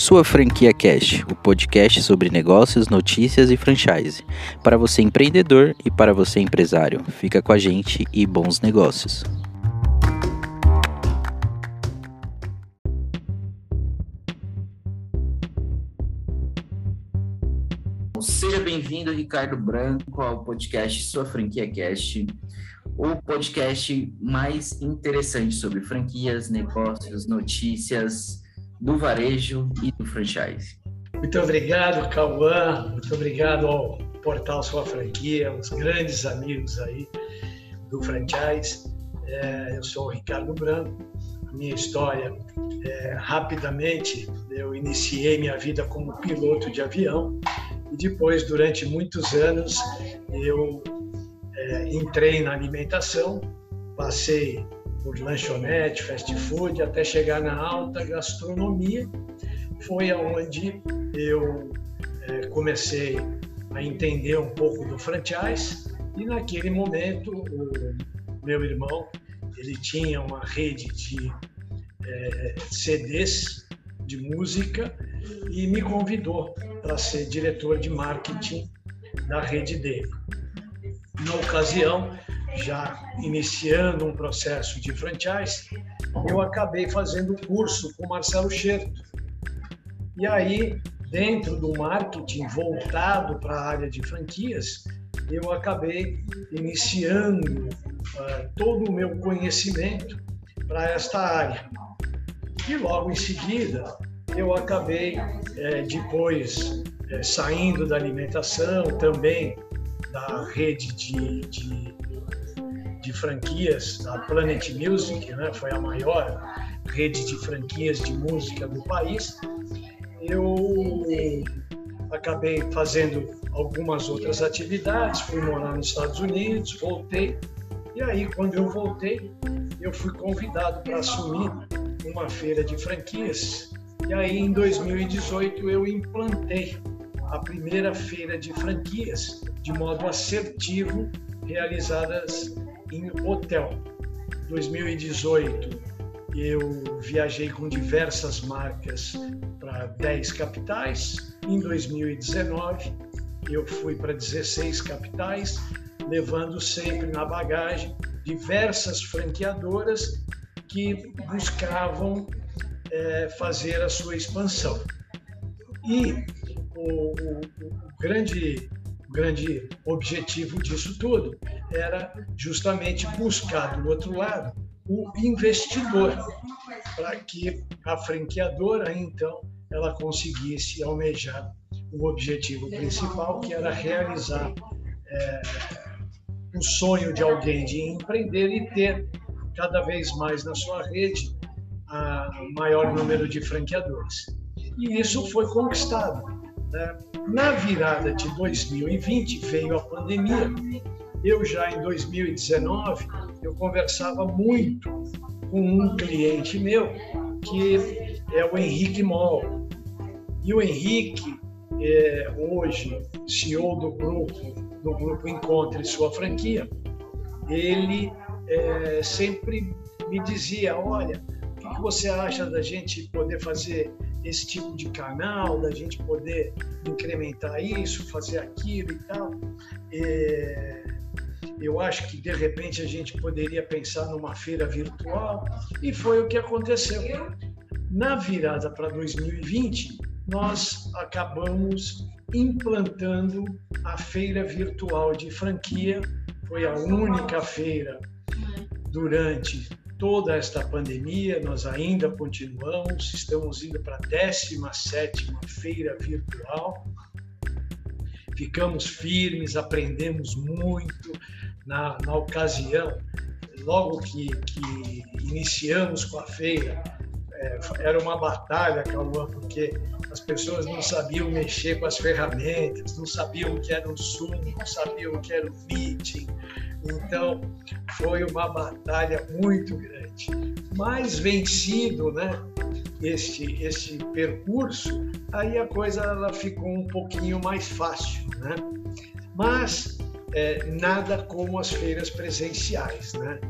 Sua Franquia Cash, o podcast sobre negócios, notícias e franchise. Para você empreendedor e para você empresário. Fica com a gente e bons negócios. Seja bem-vindo, Ricardo Branco, ao podcast Sua Franquia Cast, o podcast mais interessante sobre franquias, negócios, notícias, do varejo e do franchise. Muito obrigado, Cauã. Muito obrigado ao portal Sua Franquia, os grandes amigos aí do franchise. É, eu sou o Ricardo Branco. Minha história, é, rapidamente, eu iniciei minha vida como piloto de avião e depois, durante muitos anos, eu é, entrei na alimentação, passei por lanchonete, fast food, até chegar na alta gastronomia. Foi aonde eu é, comecei a entender um pouco do franchise e naquele momento o meu irmão ele tinha uma rede de é, CDs de música e me convidou para ser diretor de marketing da rede dele. Na ocasião, já iniciando um processo de franchise, eu acabei fazendo um curso com Marcelo Scherto. E aí, dentro do marketing voltado para a área de franquias, eu acabei iniciando uh, todo o meu conhecimento para esta área. E logo em seguida, eu acabei, eh, depois, eh, saindo da alimentação, também da rede de, de de franquias da Planet Music, né? foi a maior rede de franquias de música do país. Eu acabei fazendo algumas outras atividades, fui morar nos Estados Unidos, voltei. E aí, quando eu voltei, eu fui convidado para assumir uma feira de franquias. E aí, em 2018, eu implantei a primeira feira de franquias de modo assertivo, realizadas em hotel. 2018 eu viajei com diversas marcas para 10 capitais. Em 2019 eu fui para 16 capitais, levando sempre na bagagem diversas franqueadoras que buscavam é, fazer a sua expansão. E o, o, o grande o grande objetivo disso tudo era justamente buscar do outro lado o investidor, para que a franqueadora, então, ela conseguisse almejar o objetivo principal, que era realizar é, o sonho de alguém de empreender e ter cada vez mais na sua rede a maior número de franqueadores. E isso foi conquistado. Na virada de 2020 veio a pandemia. Eu já em 2019 eu conversava muito com um cliente meu que é o Henrique Moll. E o Henrique é hoje CEO do grupo do grupo Encontre Sua Franquia. Ele é, sempre me dizia, olha, o que você acha da gente poder fazer esse tipo de canal, da gente poder incrementar isso, fazer aquilo e tal. É, eu acho que de repente a gente poderia pensar numa feira virtual e foi o que aconteceu. Na virada para 2020, nós acabamos implantando a feira virtual de franquia. Foi a única feira durante toda esta pandemia, nós ainda continuamos, estamos indo para a 17 feira virtual. Ficamos firmes, aprendemos muito na, na ocasião, logo que, que iniciamos com a feira, é, era uma batalha, Cauã, porque as pessoas não sabiam mexer com as ferramentas, não sabiam o que era o Zoom, não sabiam o que era o Meeting. Então, foi uma batalha muito grande. Mas vencido, né, este, este percurso, aí a coisa ela ficou um pouquinho mais fácil, né? Mas é, nada como as feiras presenciais, né?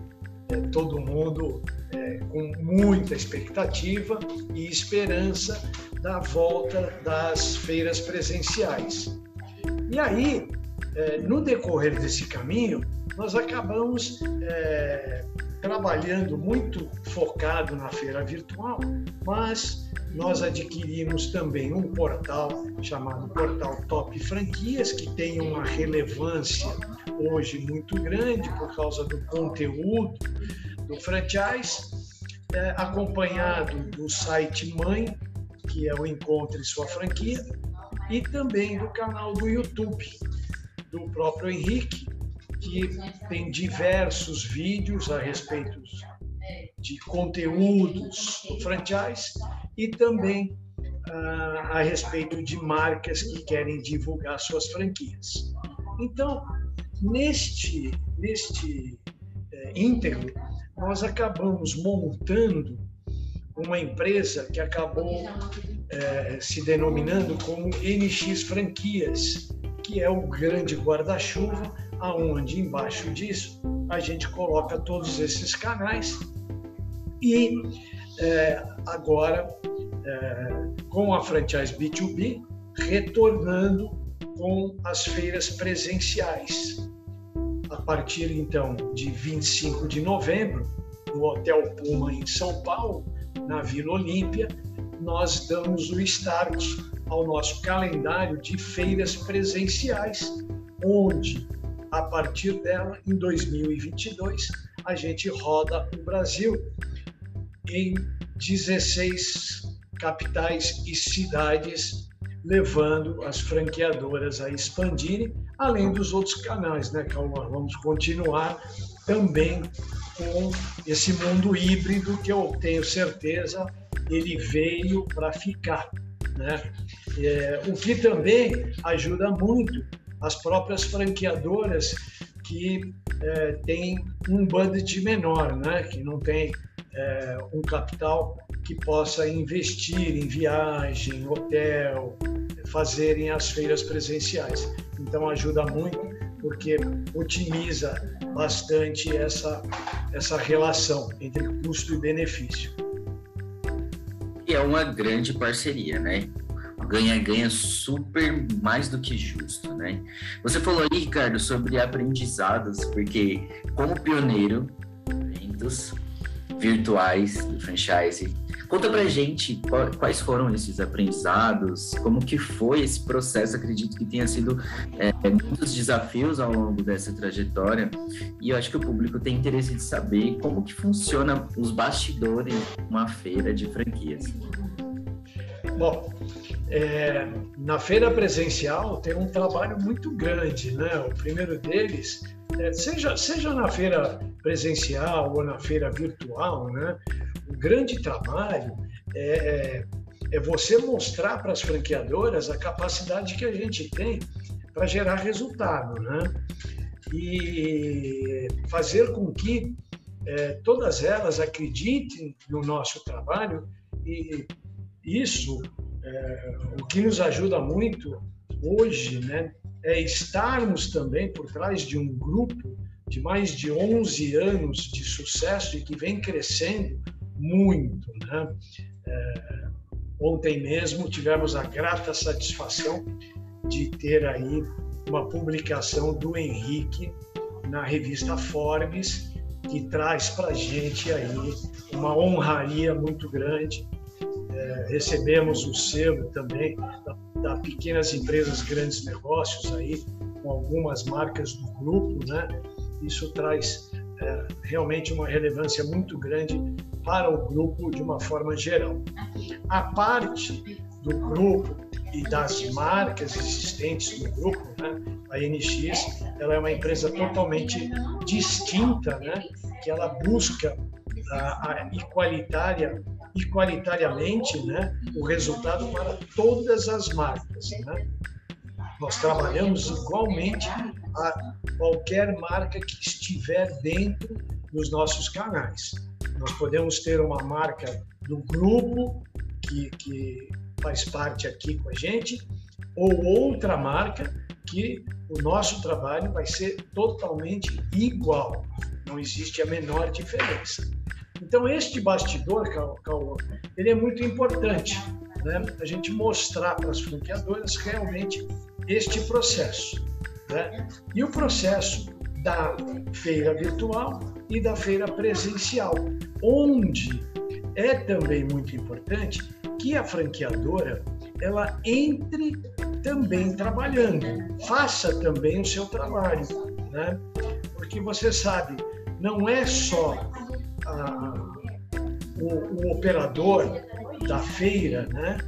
É, todo mundo é, com muita expectativa e esperança da volta das feiras presenciais. E aí, é, no decorrer desse caminho, nós acabamos é, trabalhando muito focado na feira virtual, mas nós adquirimos também um portal chamado Portal Top Franquias, que tem uma relevância hoje muito grande por causa do conteúdo do franchise, é, acompanhado do site mãe, que é o Encontre Sua Franquia, e também do canal do YouTube do próprio Henrique, que tem diversos vídeos a respeito de conteúdos do franchise e também ah, a respeito de marcas que querem divulgar suas franquias. Então, neste, neste é, íntegro, nós acabamos montando uma empresa que acabou é, se denominando como NX Franquias, que é o grande guarda-chuva, aonde embaixo disso a gente coloca todos esses canais e é, agora é, com a franchise B2B retornando com as feiras presenciais. A partir então de 25 de novembro, no Hotel Puma em São Paulo, na Vila Olímpia, nós damos o start ao nosso calendário de feiras presenciais, onde, a partir dela, em 2022, a gente roda o Brasil em 16 capitais e cidades, levando as franqueadoras a expandirem, além dos outros canais, né, Calma? Vamos continuar também com esse mundo híbrido que eu tenho certeza ele veio para ficar. Né? É, o que também ajuda muito as próprias franqueadoras que é, têm um budget menor, né? que não tem é, um capital que possa investir em viagem, hotel, fazerem as feiras presenciais. Então ajuda muito porque otimiza bastante essa, essa relação entre custo e benefício é uma grande parceria, né? Ganha-ganha super mais do que justo, né? Você falou aí, Ricardo, sobre aprendizados, porque como pioneiro, eventos virtuais do franchise, conta pra gente quais foram esses aprendizados, como que foi esse processo, acredito que tenha sido é, muitos desafios ao longo dessa trajetória, e eu acho que o público tem interesse de saber como que funciona os bastidores de uma feira de franquias. Bom, é, na feira presencial tem um trabalho muito grande, né? O primeiro deles, é, seja, seja na feira presencial ou na feira virtual, né? O grande trabalho é, é, é você mostrar para as franqueadoras a capacidade que a gente tem para gerar resultado, né? E fazer com que é, todas elas acreditem no nosso trabalho e isso, é, o que nos ajuda muito hoje, né, é estarmos também por trás de um grupo de mais de 11 anos de sucesso e que vem crescendo muito. Né? É, ontem mesmo tivemos a grata satisfação de ter aí uma publicação do Henrique na revista Forbes, que traz para gente aí uma honraria muito grande é, recebemos o selo também da, da, Pequenas Empresas Grandes Negócios aí, com algumas marcas do grupo, né? Isso traz é, realmente uma relevância muito grande para o grupo de uma forma geral. A parte do grupo e das marcas existentes no grupo, né? A NX, ela é uma empresa totalmente distinta, né? Que ela busca a, a igualitária e qualitariamente né, o resultado para todas as marcas. Né? Nós trabalhamos igualmente a qualquer marca que estiver dentro dos nossos canais. Nós podemos ter uma marca do grupo que, que faz parte aqui com a gente, ou outra marca que o nosso trabalho vai ser totalmente igual, não existe a menor diferença. Então, este bastidor, Cauã, ele é muito importante, né, a gente mostrar para as franqueadoras realmente este processo. Né? E o processo da feira virtual e da feira presencial, onde é também muito importante que a franqueadora ela entre também trabalhando, faça também o seu trabalho, né? Porque você sabe, não é só a, o, o operador da feira, né?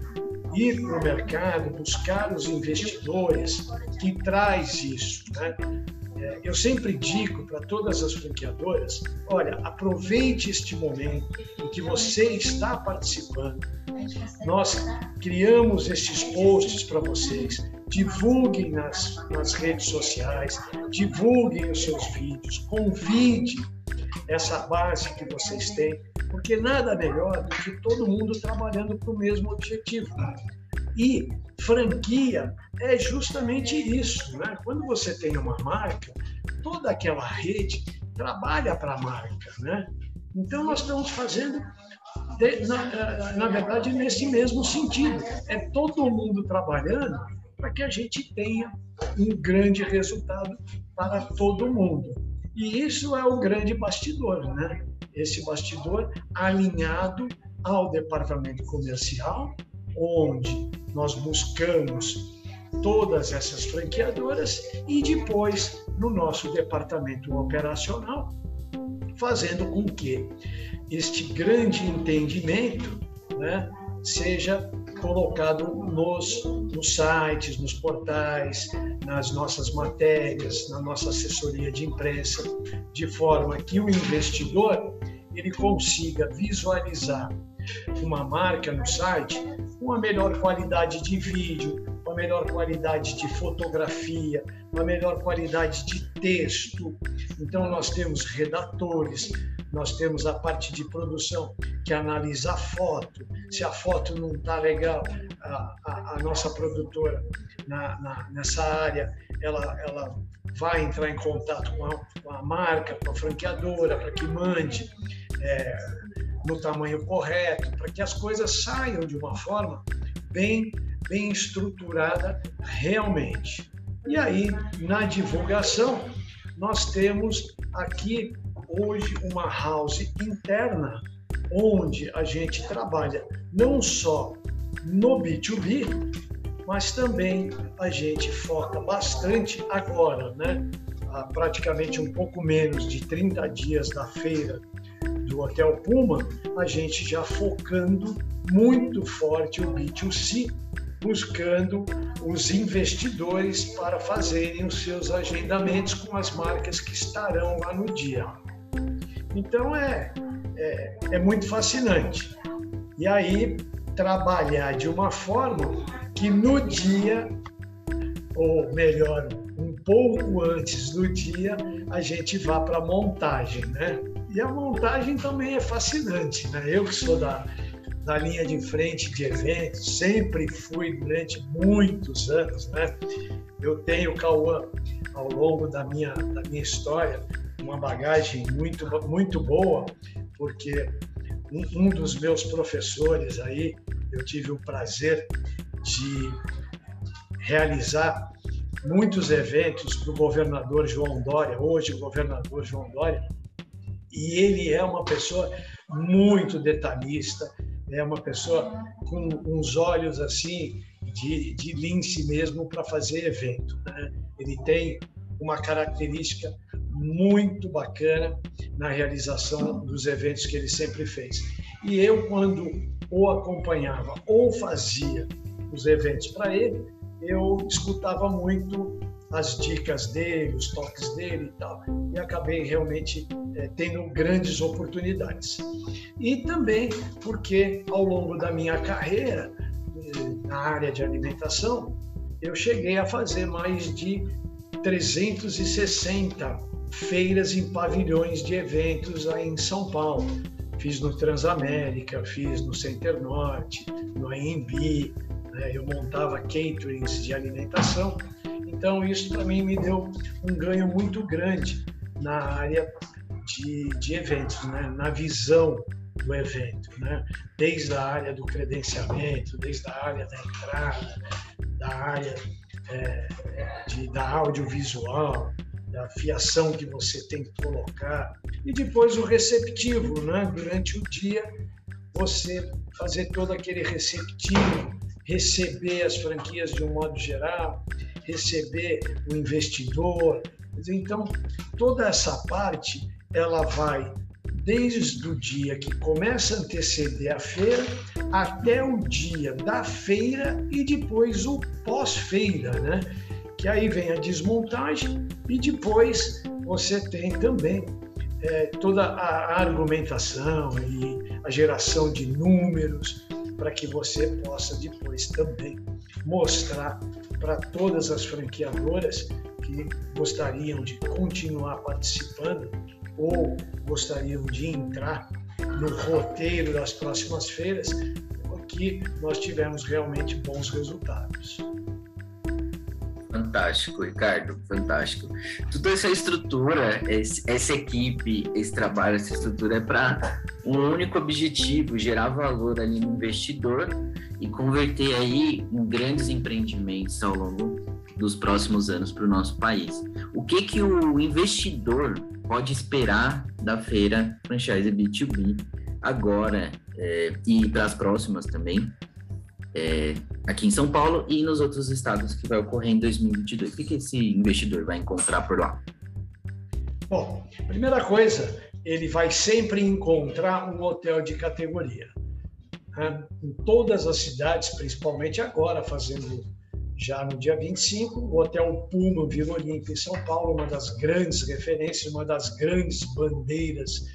ir para o mercado, buscar os investidores que traz isso. Né? É, eu sempre digo para todas as franqueadoras: olha, aproveite este momento em que você está participando. Nós criamos esses posts para vocês. Divulguem nas, nas redes sociais, divulguem os seus vídeos, convide essa base que vocês têm, porque nada melhor do que todo mundo trabalhando para o mesmo objetivo. E franquia é justamente isso, né? Quando você tem uma marca, toda aquela rede trabalha para a marca, né? Então nós estamos fazendo na, na verdade nesse mesmo sentido, é todo mundo trabalhando para que a gente tenha um grande resultado para todo mundo. E isso é o grande bastidor, né? Esse bastidor alinhado ao departamento comercial, onde nós buscamos todas essas franqueadoras e depois no nosso departamento operacional, fazendo com que este grande entendimento né, seja colocado nos, nos sites, nos portais, nas nossas matérias, na nossa assessoria de imprensa, de forma que o investidor ele consiga visualizar uma marca no site com a melhor qualidade de vídeo, com a melhor qualidade de fotografia, com a melhor qualidade de texto. Então nós temos redatores, nós temos a parte de produção que analisa a foto. Se a foto não está legal, a, a, a, nossa produtora na, na, nessa área, ela, ela vai entrar em contato com a, com a marca, com a franqueadora, para que mande é, no tamanho correto, para que as coisas saiam de uma forma bem, bem estruturada realmente. E aí, na divulgação, nós temos aqui hoje uma house interna onde a gente trabalha não só no B2B, mas também a gente foca bastante agora, né? Há praticamente um pouco menos de 30 dias da feira do Hotel Puma, a gente já focando muito forte o B2C, buscando os investidores para fazerem os seus agendamentos com as marcas que estarão lá no dia. Então é, é, é muito fascinante. E aí trabalhar de uma forma que no dia, ou melhor, um pouco antes do dia, a gente vá para a montagem, né? E a montagem também é fascinante, né? Eu que sou da, da linha de frente de eventos, sempre fui durante muitos anos, né? Eu tenho, Cauã, ao longo da minha, da minha história, uma bagagem muito, muito boa, porque um, um dos meus professores aí, eu tive o prazer de realizar muitos eventos para o governador João Dória, hoje o governador João Dória, e ele é uma pessoa muito detalhista, é uma pessoa com uns olhos assim de, de lince mesmo para fazer evento. Né? Ele tem uma característica muito bacana na realização dos eventos que ele sempre fez. E eu, quando o acompanhava ou fazia os eventos para ele, eu escutava muito as dicas dele, os toques dele e tal, e acabei realmente é, tendo grandes oportunidades. E também porque ao longo da minha carreira na área de alimentação, eu cheguei a fazer mais de 360 feiras em pavilhões de eventos aí em São Paulo. Fiz no Transamérica, fiz no Center Norte, no AMB, né? eu montava caterings de alimentação. Então, isso mim me deu um ganho muito grande na área de, de eventos, né? na visão do evento, né? desde a área do credenciamento, desde a área da entrada, da área é, de, da audiovisual, da fiação que você tem que colocar, e depois o receptivo, né? durante o dia, você fazer todo aquele receptivo, receber as franquias de um modo geral, receber o investidor. Então, toda essa parte, ela vai desde o dia que começa a anteceder a feira até o dia da feira e depois o pós-feira, né? Que aí vem a desmontagem e depois você tem também é, toda a argumentação e a geração de números para que você possa depois também mostrar para todas as franqueadoras que gostariam de continuar participando ou gostariam de entrar no roteiro das próximas feiras, que nós tivemos realmente bons resultados. Fantástico, Ricardo, fantástico. Toda essa estrutura, essa equipe, esse trabalho, essa estrutura é para um único objetivo, gerar valor ali no investidor e converter aí em grandes empreendimentos ao longo dos próximos anos para o nosso país. O que que o investidor pode esperar da feira Franchise B2B agora é, e para as próximas também? é, aqui em São Paulo e nos outros estados que vai ocorrer em 2022. O que, esse investidor vai encontrar por lá? Bom, primeira coisa, ele vai sempre encontrar um hotel de categoria. Né? Em todas as cidades, principalmente agora, fazendo já no dia 25, o Hotel Puma Vila Olímpia em São Paulo, uma das grandes referências, uma das grandes bandeiras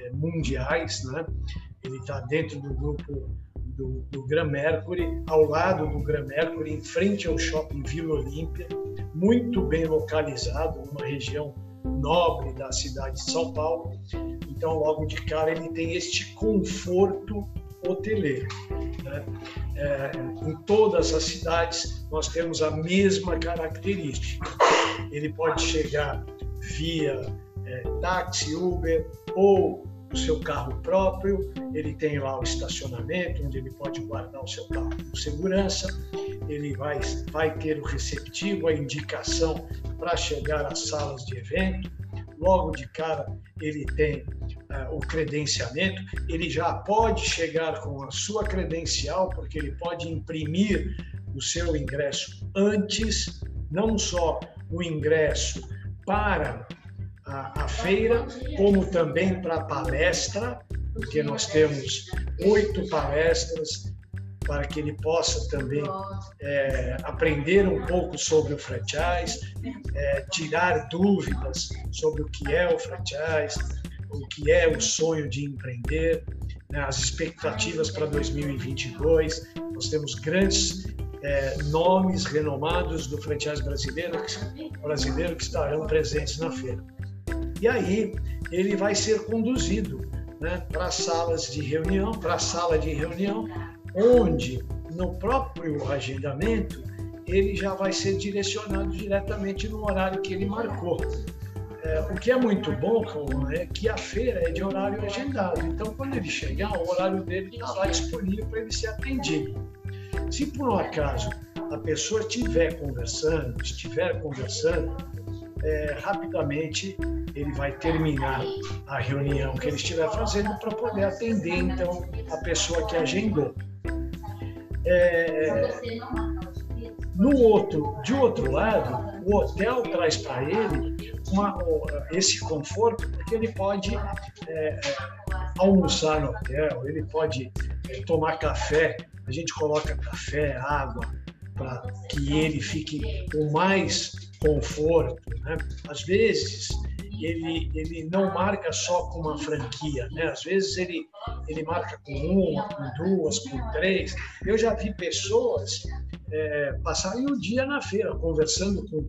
eh, mundiais. Né? Ele está dentro do grupo do, do Gran Mercury, ao lado do Gran Mercury, em frente ao shopping Vila Olímpia, muito bem localizado, numa região nobre da cidade de São Paulo. Então, logo de cara, ele tem este conforto hoteleiro. Né? É, em todas as cidades, nós temos a mesma característica. Ele pode chegar via é, táxi, Uber ou o seu carro próprio, ele tem lá o estacionamento, onde ele pode guardar o seu carro com segurança, ele vai, vai ter o receptivo, a indicação para chegar às salas de evento, logo de cara ele tem o credenciamento, ele já pode chegar com a sua credencial, porque ele pode imprimir o seu ingresso antes, não só o ingresso para a, a feira, como também para a palestra, porque nós temos oito palestras para que ele possa também é, aprender um pouco sobre o franchise, é, tirar dúvidas sobre o que é o franchise, o que é o sonho de empreender, né, as expectativas para 2022. Nós temos grandes é, nomes renomados do franchise brasileiro, brasileiro que estarão presentes na feira. E aí ele vai ser conduzido né, para salas de reunião, para a sala de reunião, onde no próprio agendamento ele já vai ser direcionado diretamente no horário que ele marcou. É, o que é muito bom é que a feira é de horário agendado. Então, quando ele chegar, o horário dele está lá disponível para ele ser atendido. Se por um acaso a pessoa estiver conversando, estiver conversando, é, rapidamente ele vai terminar a reunião que ele estiver fazendo para poder atender então a pessoa que agendou. É, no outro, de outro lado, o hotel traz para ele uma, esse conforto porque ele pode é, almoçar no hotel, ele pode é, tomar café. A gente coloca café, água para que ele fique com mais conforto. Né? Às vezes, ele, ele não marca só com uma franquia, né? Às vezes ele, ele marca com uma, com duas, com três. Eu já vi pessoas é, passarem o dia na feira conversando com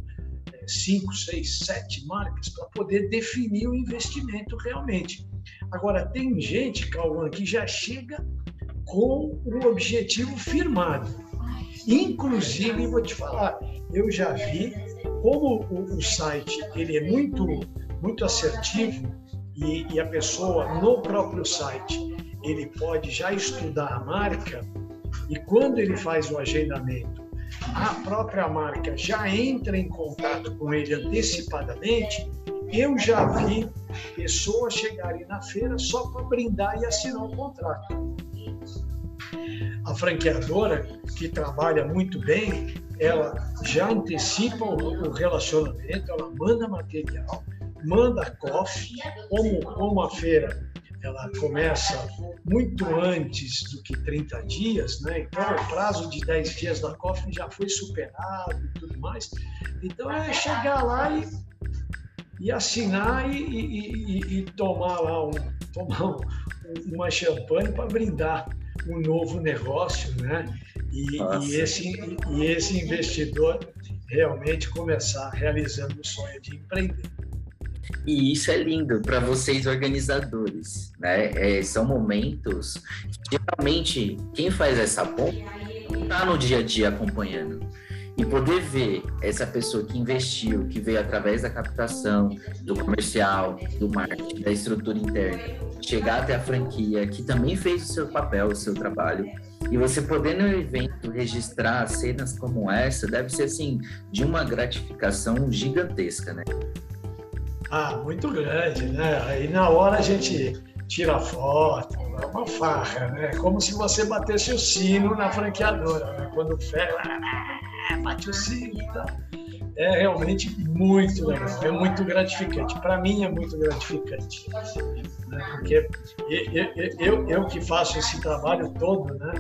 cinco, seis, sete marcas para poder definir o investimento realmente. Agora, tem gente, Cauã, que já chega com o objetivo firmado. Inclusive, vou te falar, eu já vi como o, o site ele é muito, muito assertivo e, e, a pessoa no próprio site ele pode já estudar a marca e quando ele faz o agendamento, a própria marca já entra em contato com ele antecipadamente. Eu já vi pessoas chegarem na feira só para brindar e assinar o contrato. A franqueadora, que trabalha muito bem, ela já antecipa o relacionamento, ela manda material, manda coffee, como, como a feira ela começa muito antes do que 30 dias, né? então o prazo de 10 dias da COF já foi superado e tudo mais. Então é chegar lá e, e assinar e, e, e, tomar lá um, tomar um, uma champanhe para brindar um novo negócio, né? E, e, esse, e esse investidor realmente começar realizando o sonho de empreender. E isso é lindo para vocês organizadores, né? É, são momentos geralmente quem faz essa ponta está no dia a dia acompanhando. E poder ver essa pessoa que investiu, que veio através da captação, do comercial, do marketing, da estrutura interna, chegar até a franquia, que também fez o seu papel, o seu trabalho, e você poder no evento registrar cenas como essa, deve ser assim, de uma gratificação gigantesca, né? Ah, muito grande, né? Aí na hora a gente tira foto, é uma farra, né? Como se você batesse o sino na franqueadora, né? Quando fecha, ah, bate o sino e tá? É realmente muito legal, é muito gratificante. Para mim é muito gratificante. Né? Porque eu, eu, eu que faço esse trabalho todo, né?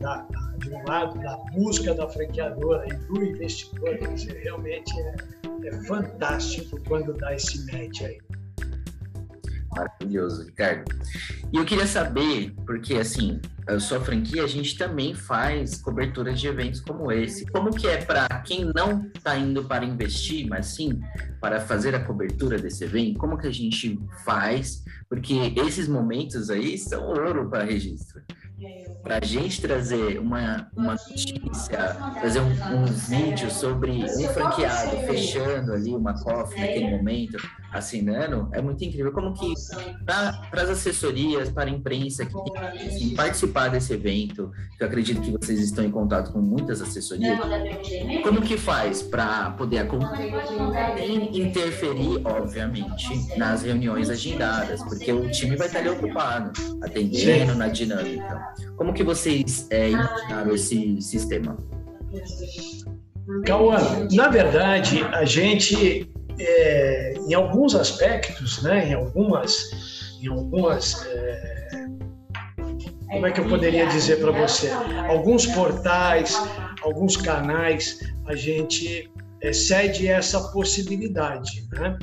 Da, de um lado, da busca da franqueadora e do investidor, realmente é é fantástico quando dá esse match aí. Maravilhoso, Ricardo. E eu queria saber, porque assim, a sua franquia, a gente também faz cobertura de eventos como esse. Como que é para quem não está indo para investir, mas sim para fazer a cobertura desse evento? Como que a gente faz? Porque esses momentos aí são ouro para registro para a gente trazer uma, uma notícia, trazer um, um, vídeo sobre um franqueado fechando ali uma coffee naquele momento, assinando, é muito incrível. Como que para as assessorias, para a imprensa que tem assim, participar desse evento, que eu acredito que vocês estão em contato com muitas assessorias, como que faz para poder interferir, obviamente, nas reuniões agendadas, porque o time vai estar ali ocupado, atendendo na dinâmica. Como que vocês é, imaginaram esse sistema? Cauã, na verdade, a gente, é, em alguns aspectos, né, em algumas, em algumas é, como é que eu poderia dizer para você? Alguns portais, alguns canais, a gente é, cede essa possibilidade. Né?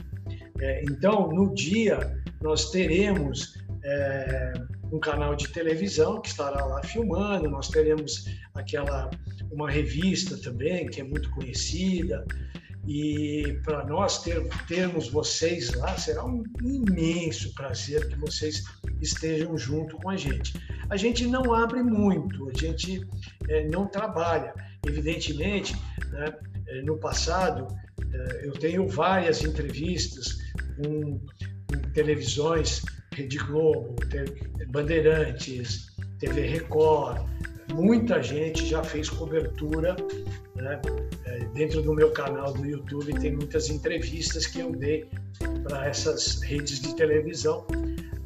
É, então, no dia, nós teremos é, um canal de televisão que estará lá filmando, nós teremos aquela uma revista também que é muito conhecida e para nós ter, termos vocês lá será um imenso prazer que vocês estejam junto com a gente. A gente não abre muito, a gente é, não trabalha. Evidentemente, né, é, no passado é, eu tenho várias entrevistas com, com televisões Rede Globo, Bandeirantes, TV Record, muita gente já fez cobertura. Né? É, dentro do meu canal do YouTube tem muitas entrevistas que eu dei para essas redes de televisão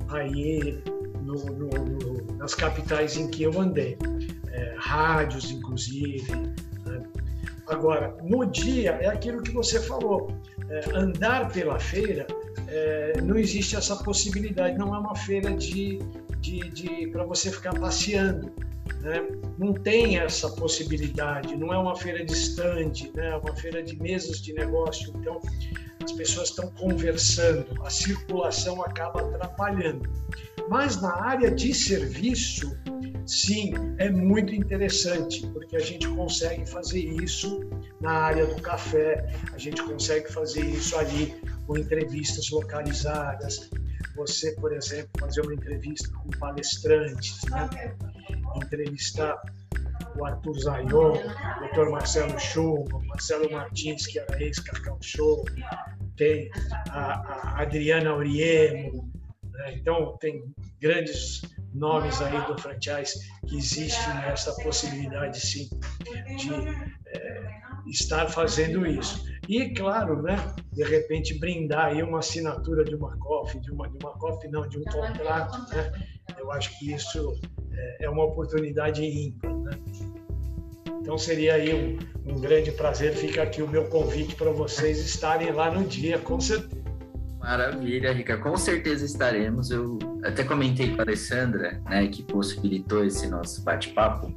aí no, no, no, nas capitais em que eu andei, é, rádios inclusive. Né? Agora, no dia é aquilo que você falou, é, andar pela feira é, não existe essa possibilidade. Não é uma feira de, de, de para você ficar passeando. Né? Não tem essa possibilidade. Não é uma feira distante, né? é uma feira de mesas de negócio. Então, as pessoas estão conversando, a circulação acaba atrapalhando. Mas na área de serviço, sim, é muito interessante, porque a gente consegue fazer isso na área do café, a gente consegue fazer isso ali com entrevistas localizadas. Você, por exemplo, fazer uma entrevista com palestrantes, né? Entrevistar o Arthur Zayon, o Dr. Marcelo Schumann, Marcelo Martins, que era ex-Cacau Show, tem a, a Adriana Auriemo, né? então tem grandes nomes aí do franchise que existe essa possibilidade sim de é, estar fazendo isso. E, claro, né, de repente brindar aí uma assinatura de uma COF, de uma, de uma não, de um contrato, né? Eu acho que isso é, uma oportunidade ímpar, né? Então seria aí um, um grande prazer, fica aqui o meu convite para vocês estarem lá no dia, com certeza. Maravilha, Rica. Com certeza estaremos. Eu até comentei com a Alessandra, né, que possibilitou esse nosso bate-papo,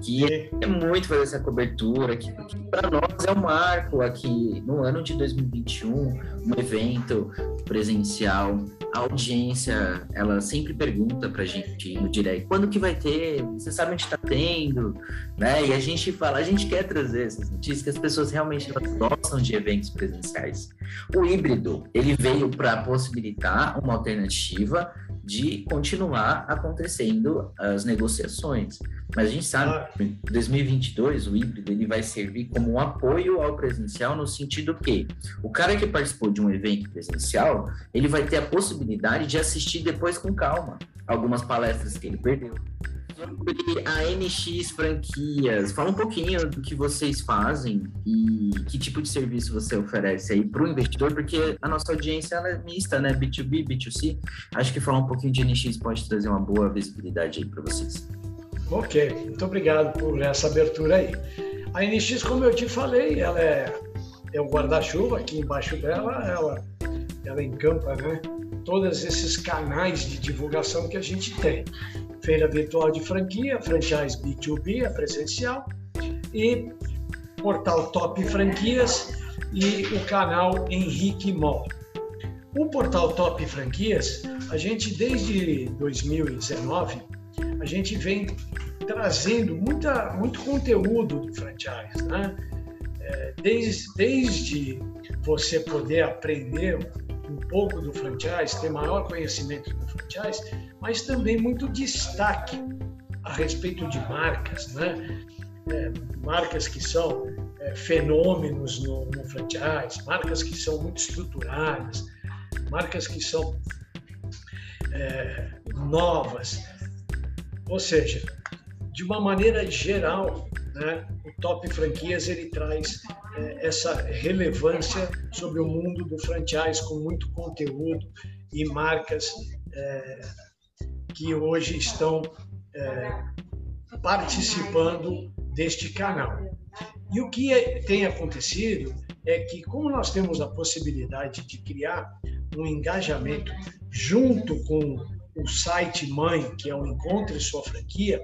que é muito fazer essa cobertura, que, que para nós é um marco aqui no ano de 2021, um evento presencial. A audiência, ela sempre pergunta para a gente no direct, quando que vai ter? Você sabe onde está tendo? Né? E a gente fala, a gente quer trazer essas notícias que as pessoas realmente gostam de eventos presenciais. O híbrido, ele veio para possibilitar uma alternativa de continuar acontecendo as negociações. Mas a gente sabe que em 2022 o híbrido ele vai servir como um apoio ao presencial no sentido que o cara que participou de um evento presencial, ele vai ter a possibilidade de assistir depois com calma algumas palestras que ele perdeu sobre a NX Franquias. Fala um pouquinho do que vocês fazem e que tipo de serviço você oferece aí para o investidor, porque a nossa audiência é mista, né? B2B, B2C. Acho que falar um pouquinho de NX pode trazer uma boa visibilidade aí para vocês. Ok, muito obrigado por essa abertura aí. A NX, como eu te falei, ela é, é o guarda-chuva, aqui embaixo dela, ela, ela encampa né, todos esses canais de divulgação que a gente tem feira virtual de franquia, franchise B2B, a presencial, e portal Top Franquias e o canal Henrique Mall. O portal Top Franquias, a gente desde 2019, a gente vem trazendo muita, muito conteúdo do franchise, né? É, desde, desde você poder aprender um pouco do franchise, ter maior conhecimento do franchise, mas também muito destaque a respeito de marcas, né? É, marcas que são é, fenômenos no, no franchise, marcas que são muito estruturadas, marcas que são é, novas. Ou seja, de uma maneira geral, né, o Top Franquias ele traz essa relevância sobre o mundo do franchise com muito conteúdo e marcas é, que hoje estão é, participando deste canal. E o que é, tem acontecido é que, como nós temos a possibilidade de criar um engajamento junto com o site mãe, que é o Encontre Sua Franquia,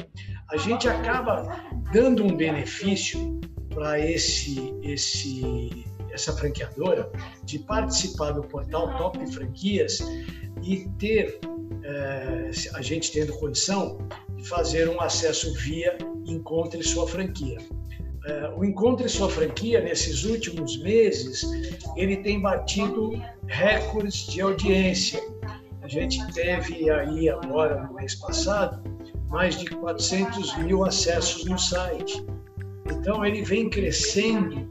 a gente acaba dando um benefício para esse, esse, essa franqueadora de participar do portal Top Franquias e ter é, a gente tendo condição de fazer um acesso via Encontre Sua Franquia. É, o Encontre Sua Franquia, nesses últimos meses, ele tem batido recordes de audiência. A gente teve aí agora, no mês passado, mais de 400 mil acessos no site. Então, ele vem crescendo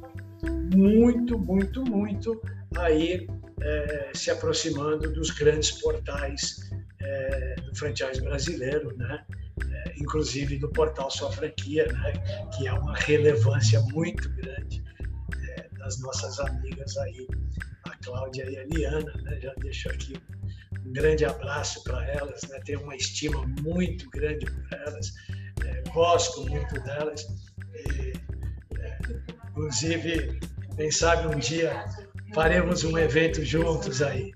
muito, muito, muito aí é, se aproximando dos grandes portais é, do franchise brasileiro, né? É, inclusive do portal Sua Franquia, né? que é uma relevância muito grande é, das nossas amigas aí, a Cláudia e a Liana. Né? Já deixo aqui um grande abraço para elas, né? tenho uma estima muito grande por elas, é, gosto muito delas. Inclusive, quem sabe um dia faremos um evento juntos aí.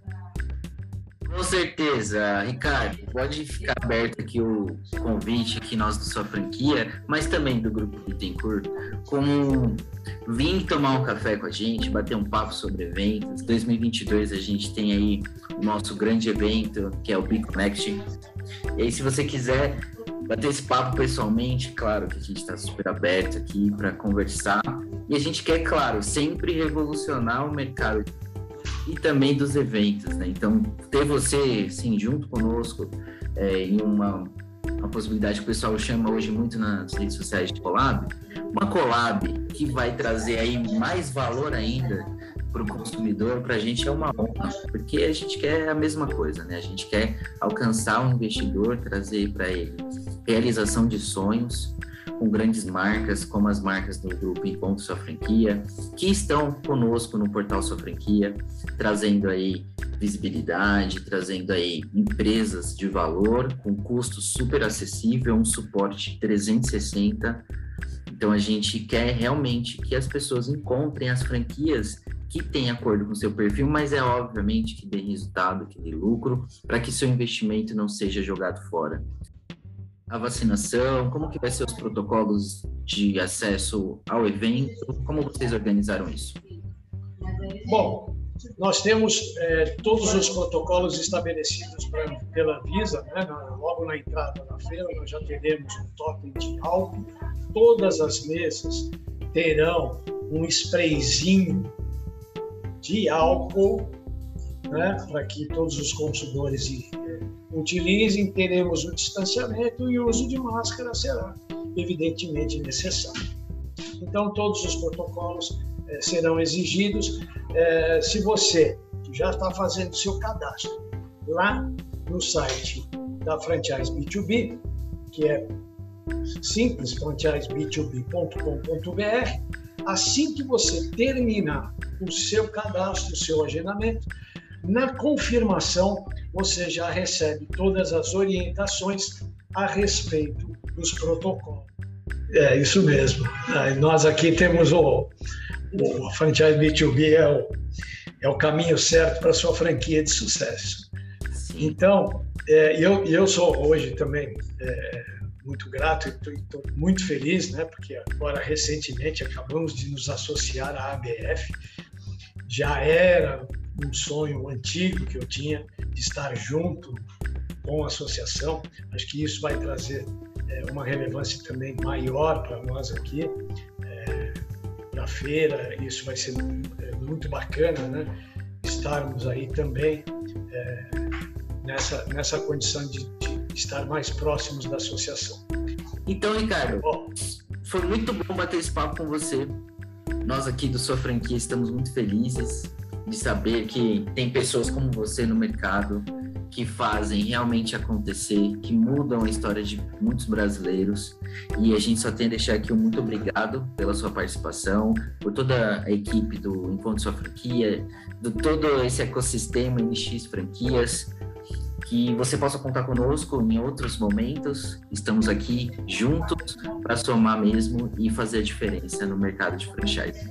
Com certeza, Ricardo. Pode ficar aberto aqui o convite aqui nós da sua franquia, mas também do grupo Bittencourt, como vir tomar um café com a gente, bater um papo sobre eventos. 2022 a gente tem aí o nosso grande evento, que é o Big Connect. E aí, se você quiser bater esse papo pessoalmente, claro que a gente está super aberto aqui para conversar. E a gente quer, claro, sempre revolucionar o mercado e também dos eventos, né? Então, ter você, sim, junto conosco é, em uma, uma possibilidade que o pessoal chama hoje muito nas redes sociais de collab, uma collab que vai trazer aí mais valor ainda para o consumidor, para a gente é uma honra, porque a gente quer a mesma coisa, né? A gente quer alcançar um investidor, trazer para ele realização de sonhos, com grandes marcas, como as marcas do grupo Encontro Sua Franquia, que estão conosco no portal Sua Franquia, trazendo aí visibilidade, trazendo aí empresas de valor com custo super acessível, um suporte 360. Então a gente quer realmente que as pessoas encontrem as franquias que têm acordo com seu perfil, mas é obviamente que dê resultado, que dê lucro, para que seu investimento não seja jogado fora a vacinação? Como que vai ser os protocolos de acesso ao evento? Como vocês organizaram isso? Bom, nós temos é, todos os protocolos estabelecidos pra, pela Visa, né? logo na entrada da feira nós já teremos um totem de álcool, todas as mesas terão um sprayzinho de álcool, né? para que todos os consumidores utilizem, teremos o distanciamento e o uso de máscara será evidentemente necessário. Então, todos os protocolos eh, serão exigidos. Eh, se você já está fazendo seu cadastro lá no site da Franchise B2B, que é simples, franchiseb2b.com.br, assim que você terminar o seu cadastro, o seu agendamento, na confirmação você já recebe todas as orientações a respeito dos protocolos. É isso mesmo. Nós aqui temos o, o franchise B2B é o, é o caminho certo para a sua franquia de sucesso. Então, é, eu, eu sou hoje também é, muito grato e estou muito feliz, né? Porque agora recentemente acabamos de nos associar à ABF. Já era um sonho antigo que eu tinha de estar junto com a associação. Acho que isso vai trazer é, uma relevância também maior para nós aqui é, na feira. Isso vai ser é, muito bacana, né? Estarmos aí também é, nessa nessa condição de, de, estar mais próximos da associação. Então, Ricardo, bom, foi muito bom bater esse papo com você. Nós aqui do Sua Franquia estamos muito felizes de saber que tem pessoas como você no mercado que fazem realmente acontecer, que mudam a história de muitos brasileiros. E a gente só tem a deixar aqui um muito obrigado pela sua participação, por toda a equipe do Encontro Sua Franquia, de todo esse ecossistema NX Franquias. Que você possa contar conosco em outros momentos. Estamos aqui juntos para somar mesmo e fazer a diferença no mercado de franchise.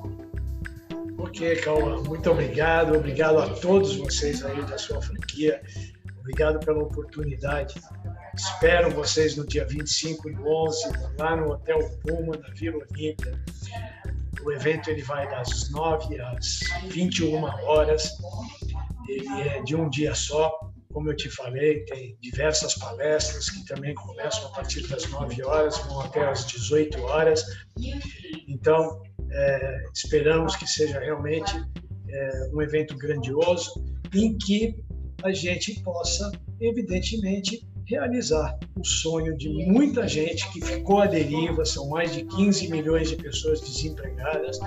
Ok, Calma, muito obrigado. Obrigado a todos vocês aí da sua franquia. Obrigado pela oportunidade. Espero vocês no dia 25 e 11, lá no Hotel Puma, na Vila Olímpia. O evento ele vai das 9 às 21 horas. Ele é de um dia só. Como eu te falei, tem diversas palestras que também começam a partir das 9 horas, vão até às 18 horas. Então, é, esperamos que seja realmente é, um evento grandioso em que a gente possa, evidentemente, realizar o sonho de muita gente que ficou à deriva, são mais de 15 milhões de pessoas desempregadas,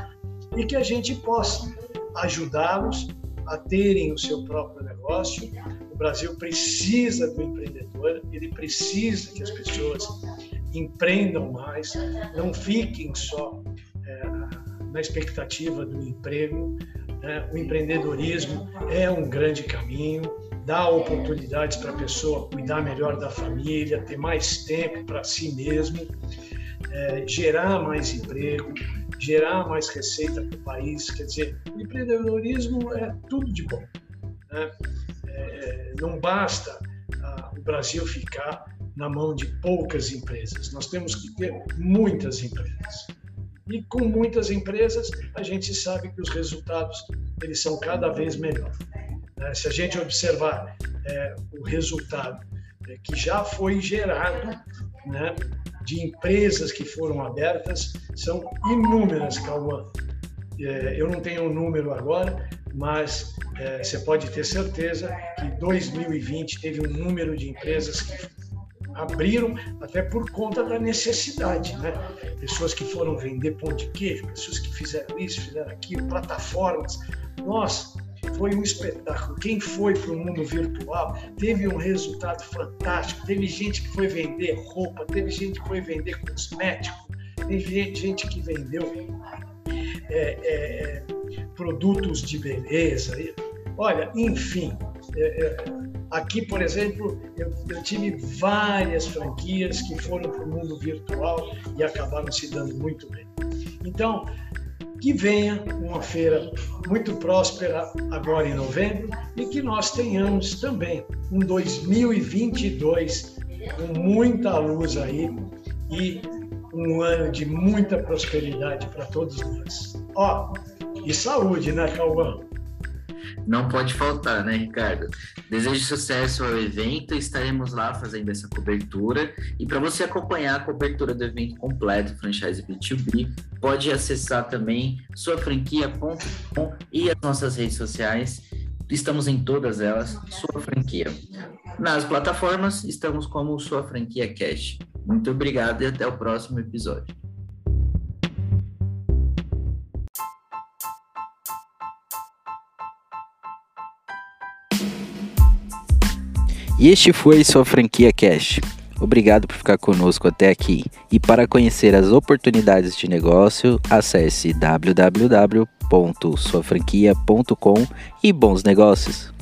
e que a gente possa ajudá-los a terem o seu próprio negócio. O Brasil precisa do empreendedor, ele precisa que as pessoas empreendam mais, não fiquem só na expectativa do emprego. Né? O empreendedorismo é um grande caminho, dá oportunidades para a pessoa cuidar melhor da família, ter mais tempo para si mesmo, é, gerar mais emprego, gerar mais receita para o país. Quer dizer, o empreendedorismo é tudo de bom. Né? É, não basta ah, o Brasil ficar na mão de poucas empresas, nós temos que ter muitas empresas. E com muitas empresas, a gente sabe que os resultados eles são cada vez melhores. Né? Se a gente observar é, o resultado é, que já foi gerado né, de empresas que foram abertas, são inúmeras, Cauã. É, eu não tenho o um número agora, mas é, você pode ter certeza que 2020 teve um número de empresas que abriram até por conta da necessidade, né? Pessoas que foram vender pão de queijo, pessoas que fizeram isso, fizeram aquilo, plataformas. Nossa, foi um espetáculo. Quem foi para o mundo virtual teve um resultado fantástico. Teve gente que foi vender roupa, teve gente que foi vender cosmético, teve gente que vendeu é, é, produtos de beleza. Olha, enfim, aqui, por exemplo, eu, eu, tive várias franquias que foram para o mundo virtual e acabaram se dando muito bem. Então, que venha uma feira muito próspera agora em novembro e que nós tenhamos também um 2022 com muita luz aí e um ano de muita prosperidade para todos nós. Ó, e saúde, né, Cauã? Não pode faltar, né, Ricardo? Desejo sucesso ao evento, estaremos lá fazendo essa cobertura. E para você acompanhar a cobertura do evento completo, Franchise B2B, pode acessar também suafranquia.com e as nossas redes sociais. Estamos em todas elas, Sua Franquia. Nas plataformas, estamos como Sua Franquia Cash. Muito obrigado e até o próximo episódio. E este foi sua franquia Cash. Obrigado por ficar conosco até aqui. E para conhecer as oportunidades de negócio, acesse www.suafranquia.com e bons negócios.